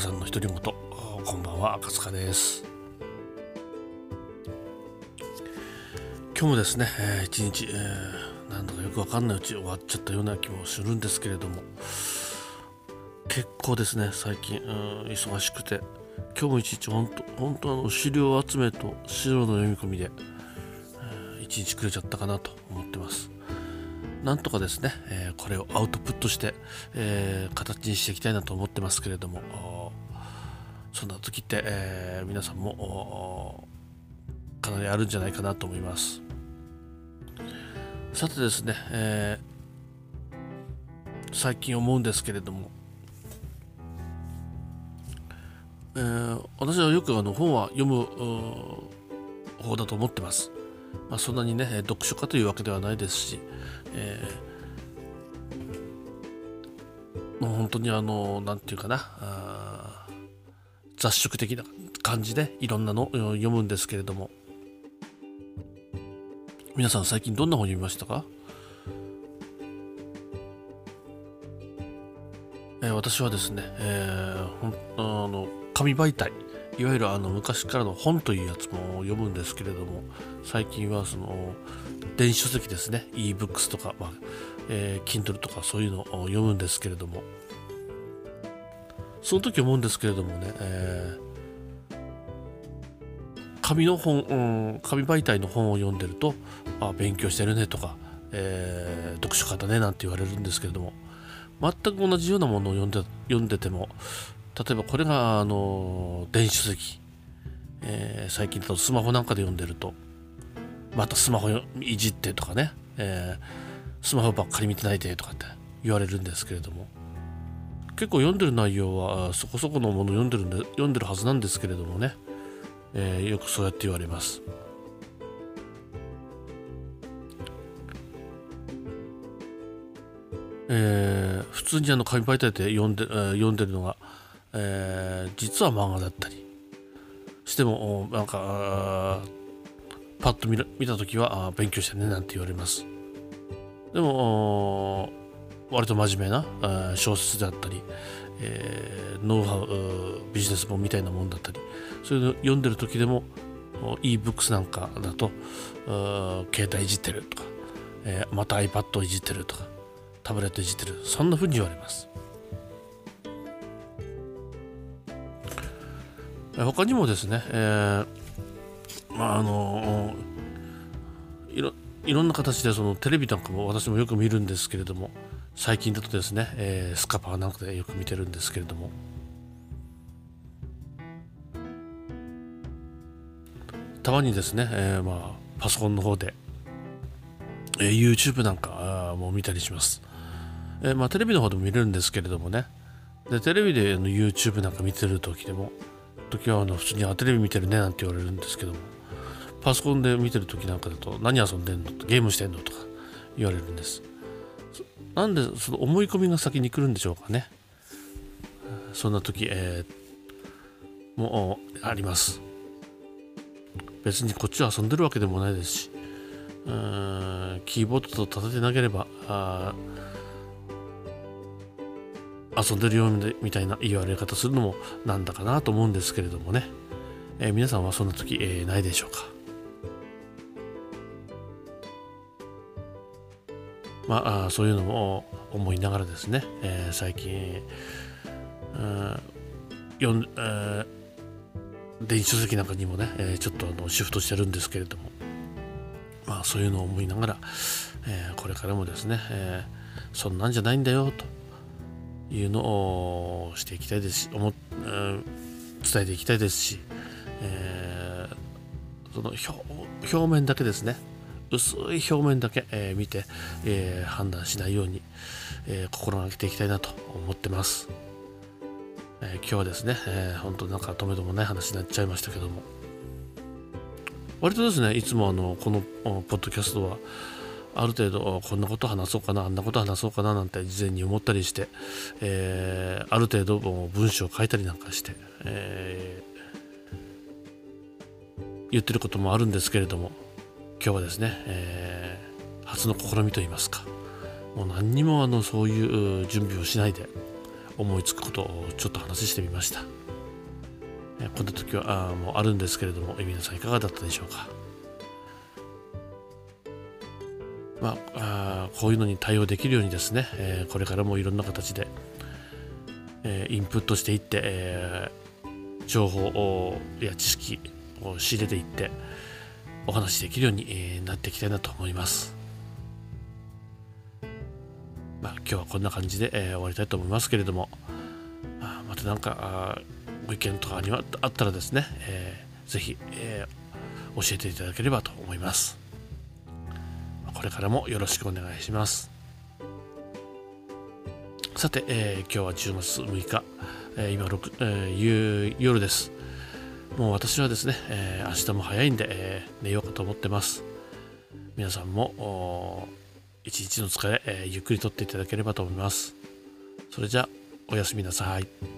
さんの独り言。こんばんは赤塚です。今日もですね、えー、一日、えー、なんだかよくわかんないうち終わっちゃったような気もするんですけれども。結構ですね最近、うん、忙しくて。今日も一日本当本当あの資料集めと資料の読み込みで、えー、一日くれちゃったかなと思ってます。なんとかですね、えー、これをアウトプットして、えー、形にしていきたいなと思ってますけれども。そんな時って、えー、皆さんもかなりあるんじゃないかなと思います。さてですね、え最近思うんですけれども、え私はよくあの本は読む方だと思ってます、まあ、そんなにね読書家というわけではないですし、えー、もう本当にあの何て言うかな雑食的な感じでいろんなの読むんですけれども。皆さん最近どんな本読みましたか、えー、私はですね、えー、あの紙媒体いわゆるあの昔からの本というやつも読むんですけれども最近はその電子書籍ですね ebooks とか、まあえー、Kindle とかそういうのを読むんですけれども。その時思うんですけれどもね、えー、紙の本、うん、紙媒体の本を読んでるとあ勉強してるねとか、えー、読書家だねなんて言われるんですけれども全く同じようなものを読んで読んでても例えばこれがあの電子書籍、えー、最近だとスマホなんかで読んでるとまたスマホいじってとかね、えー、スマホばっかり見てないでとかって言われるんですけれども結構読んでる内容はそこそこのもの読んでるんで読んでるはずなんですけれどもね、えー、よくそうやって言われます。えー、普通にあの紙媒体で読んで,、えー、読んでるのが、えー、実は漫画だったり。してもなんかパッと見見た時は勉強してねなんて言われます。でも割と真面目な小説であったり、えー、ノウハウビジネス本みたいなもんだったりそういうの読んでる時でも ebooks なんかだと携帯いじってるとか、えー、また iPad をいじってるとかタブレットいじってるそんな風に言われます。他にもですね、えー、まああのいろいろんな形でそのテレビなんかも私もよく見るんですけれども最近だとですね、えー、スカパーなんかでよく見てるんですけれども。たまにですね、えー、まあパソコンの方で、えー、YouTube なんかも見たりします、えー、まあテレビの方でも見れるんですけれどもね。でテレビでの YouTube なんか見てる時でも時はあの普通にあテレビ見てるねなんて言われるんですけども。パソコンで見てる時なんかだと何遊んでんのゲームしてんのとか言われるんです。なんでその思い込みが先に来るんでしょうかね。そんな時、えー、もうあります。別にこっちは遊んでるわけでもないですしうんキーボードと立ててなければ遊んでるよみたいな言われ方するのもなんだかなと思うんですけれどもね、えー、皆さんはそんな時、えー、ないでしょうか？まあ、そういうのも思いながらですね、えー、最近、よんえー、電子書籍なんかにもね、えー、ちょっとあのシフトしてるんですけれども、まあ、そういうのを思いながら、えー、これからもですね、えー、そんなんじゃないんだよというのをしていきたいですし、思えー、伝えていきたいですし、えー、その表面だけですね。薄い表面だけ、えー、見て、えー、判断しないように、えー、心がけていきたいなと思ってます、え今日はですね、えー、本当なんか止めどもない話になっちゃいましたけども。割とですねいつもあのこのポッドキャストはある程度こんなこと話そうかなあんなこと話そうかななんて事前に思ったりして、えある程度文章を書いたりなんかして、え言ってることもあるんですけれども。今日はですね、えー、初の試みといいますかもう何にもあのそういう準備をしないで思いつくことをちょっと話してみました。えこんな時はあもうあるんですけれども皆さんいかがだったでしょうか。まあ、あこういうのに対応できるようにですね、えー、これからもいろんな形で、えー、インプットしていって、えー、情報や知識を仕入れていってお話しできるように、なっていきたいなと思います。まあ、今日はこんな感じで、え終わりたいと思いますけれども、あまた何かご意見とかにはあったらですね、えー、ぜひ、え教えていただければと思います。これからもよろしくお願いします。さて、えー、今日は10月6日、えー、今6、えー、夜です。もう私はですね、えー、明日も早いんで、えー、寝ようかと思ってます。皆さんも一日の疲れ、えー、ゆっくりとっていただければと思います。それじゃあ、おやすみなさい。